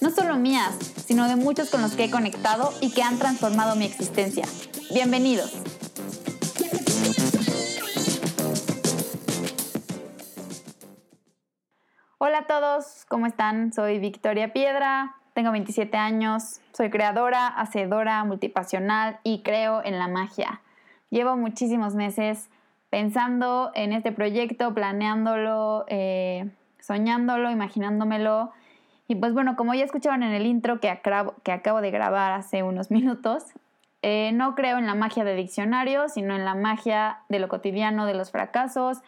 no solo mías, sino de muchos con los que he conectado y que han transformado mi existencia. Bienvenidos. Hola a todos, ¿cómo están? Soy Victoria Piedra, tengo 27 años, soy creadora, hacedora, multipasional y creo en la magia. Llevo muchísimos meses pensando en este proyecto, planeándolo, eh, soñándolo, imaginándomelo. Y pues bueno, como ya escucharon en el intro que acabo, que acabo de grabar hace unos minutos, eh, no creo en la magia de diccionario, sino en la magia de lo cotidiano, de los fracasos,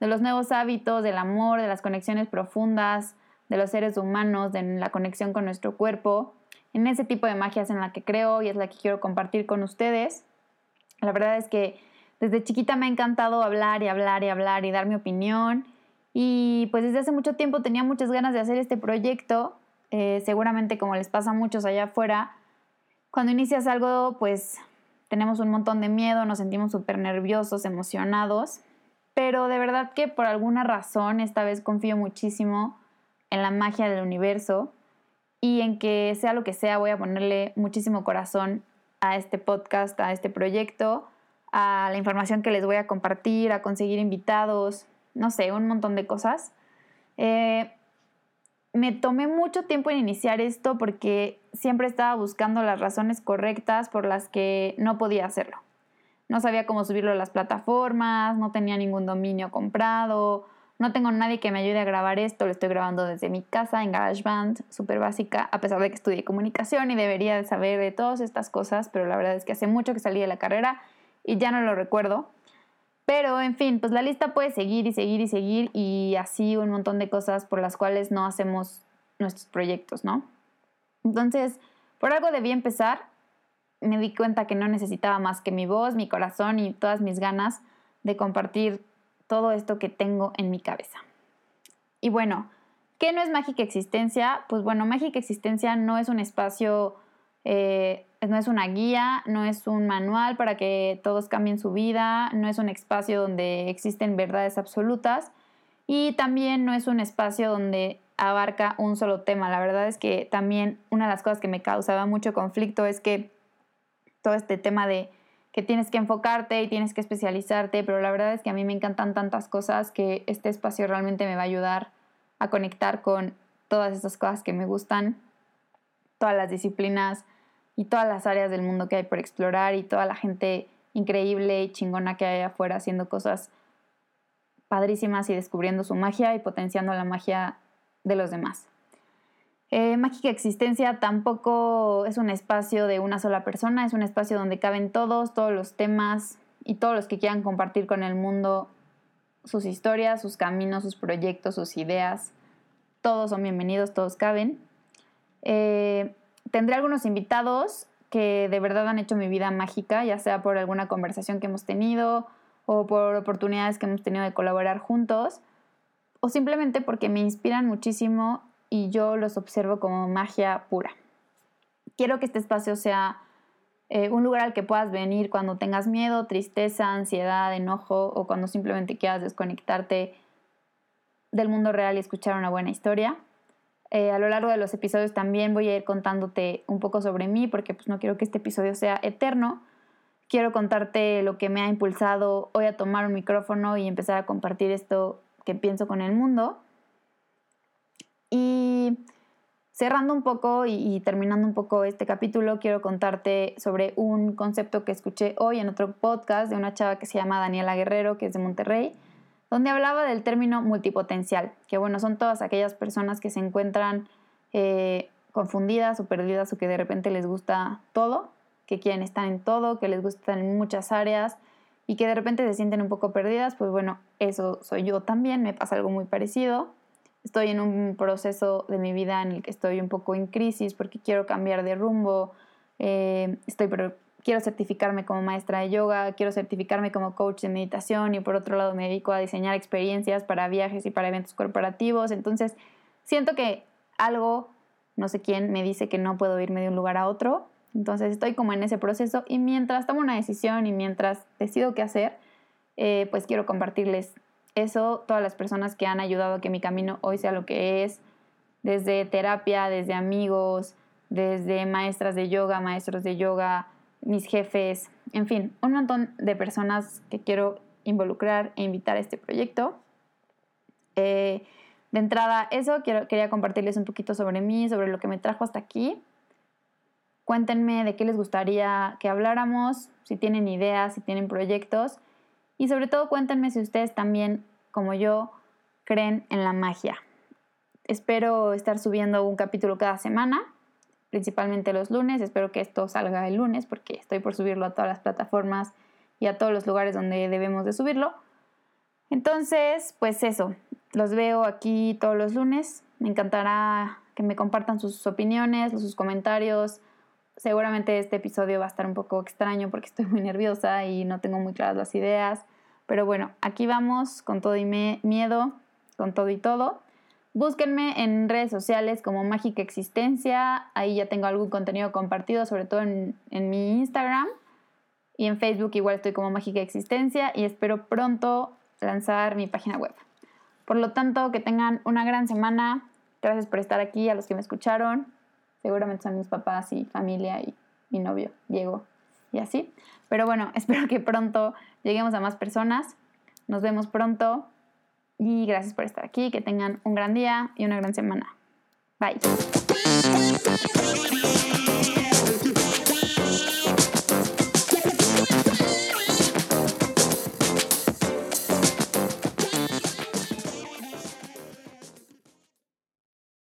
de los nuevos hábitos, del amor, de las conexiones profundas, de los seres humanos, de la conexión con nuestro cuerpo. En ese tipo de magia es en la que creo y es la que quiero compartir con ustedes. La verdad es que desde chiquita me ha encantado hablar y hablar y hablar y dar mi opinión. Y pues desde hace mucho tiempo tenía muchas ganas de hacer este proyecto. Eh, seguramente como les pasa a muchos allá afuera, cuando inicias algo pues tenemos un montón de miedo, nos sentimos súper nerviosos, emocionados. Pero de verdad que por alguna razón esta vez confío muchísimo en la magia del universo y en que sea lo que sea voy a ponerle muchísimo corazón a este podcast, a este proyecto a la información que les voy a compartir, a conseguir invitados, no sé, un montón de cosas. Eh, me tomé mucho tiempo en iniciar esto porque siempre estaba buscando las razones correctas por las que no podía hacerlo. No sabía cómo subirlo a las plataformas, no tenía ningún dominio comprado, no tengo nadie que me ayude a grabar esto, lo estoy grabando desde mi casa en GarageBand, súper básica, a pesar de que estudié comunicación y debería saber de todas estas cosas, pero la verdad es que hace mucho que salí de la carrera y ya no lo recuerdo. Pero en fin, pues la lista puede seguir y seguir y seguir y así un montón de cosas por las cuales no hacemos nuestros proyectos, ¿no? Entonces, por algo debí empezar. Me di cuenta que no necesitaba más que mi voz, mi corazón y todas mis ganas de compartir todo esto que tengo en mi cabeza. Y bueno, ¿qué no es Mágica Existencia? Pues bueno, Mágica Existencia no es un espacio eh, no es una guía, no es un manual para que todos cambien su vida, no es un espacio donde existen verdades absolutas y también no es un espacio donde abarca un solo tema. La verdad es que también una de las cosas que me causaba mucho conflicto es que todo este tema de que tienes que enfocarte y tienes que especializarte, pero la verdad es que a mí me encantan tantas cosas que este espacio realmente me va a ayudar a conectar con todas esas cosas que me gustan, todas las disciplinas y todas las áreas del mundo que hay por explorar y toda la gente increíble y chingona que hay afuera haciendo cosas padrísimas y descubriendo su magia y potenciando la magia de los demás. Eh, Mágica Existencia tampoco es un espacio de una sola persona, es un espacio donde caben todos, todos los temas y todos los que quieran compartir con el mundo sus historias, sus caminos, sus proyectos, sus ideas. Todos son bienvenidos, todos caben. Eh, tendré algunos invitados que de verdad han hecho mi vida mágica, ya sea por alguna conversación que hemos tenido o por oportunidades que hemos tenido de colaborar juntos, o simplemente porque me inspiran muchísimo y yo los observo como magia pura. Quiero que este espacio sea eh, un lugar al que puedas venir cuando tengas miedo, tristeza, ansiedad, enojo o cuando simplemente quieras desconectarte del mundo real y escuchar una buena historia. Eh, a lo largo de los episodios también voy a ir contándote un poco sobre mí porque pues no quiero que este episodio sea eterno. Quiero contarte lo que me ha impulsado hoy a tomar un micrófono y empezar a compartir esto que pienso con el mundo. Y cerrando un poco y, y terminando un poco este capítulo, quiero contarte sobre un concepto que escuché hoy en otro podcast de una chava que se llama Daniela Guerrero, que es de Monterrey donde hablaba del término multipotencial, que bueno, son todas aquellas personas que se encuentran eh, confundidas o perdidas o que de repente les gusta todo, que quieren estar en todo, que les gusta en muchas áreas y que de repente se sienten un poco perdidas, pues bueno, eso soy yo también, me pasa algo muy parecido. Estoy en un proceso de mi vida en el que estoy un poco en crisis porque quiero cambiar de rumbo, Eh, estoy quiero certificarme como maestra de yoga, quiero certificarme como coach de meditación y por otro lado me dedico a diseñar experiencias para viajes y para eventos corporativos. Entonces, siento que algo, no sé quién, me dice que no puedo irme de un lugar a otro. Entonces, estoy como en ese proceso y mientras tomo una decisión y mientras decido qué hacer, eh, pues quiero compartirles eso, todas las personas que han ayudado a que mi camino hoy sea lo que es, desde terapia, desde amigos, desde maestras de yoga, maestros de yoga, mis jefes, en fin, un montón de personas que quiero involucrar e invitar a este proyecto. Eh, de entrada, eso, quería compartirles un poquito sobre mí, sobre lo que me trajo hasta aquí. Cuéntenme de qué les gustaría que habláramos, si tienen ideas, si tienen proyectos. Y sobre todo cuéntenme si ustedes también, como yo, creen en la magia. Espero estar subiendo un capítulo cada semana principalmente los lunes. Espero que esto salga el lunes porque estoy por subirlo a todas las plataformas y a todos los lugares donde debemos de subirlo. Entonces, pues eso, los veo aquí todos los lunes. Me encantará que me compartan sus opiniones, sus comentarios. Seguramente este episodio va a estar un poco extraño porque estoy muy nerviosa y no tengo muy claras las ideas. Pero bueno, aquí vamos con todo y miedo, con todo y todo. Búsquenme en redes sociales como Mágica Existencia. Ahí ya tengo algún contenido compartido, sobre todo en, mi Instagram. Y en Facebook igual estoy como Mágica Existencia y espero pronto lanzar mi página web. Por lo tanto, que tengan una gran semana. Gracias por estar aquí, a los que me escucharon. Seguramente son mis papás y familia y mi novio, Diego, y así. Pero bueno, espero que pronto lleguemos a más personas. Nos vemos pronto. Y gracias por estar aquí, que tengan un gran día y una gran semana. Bye.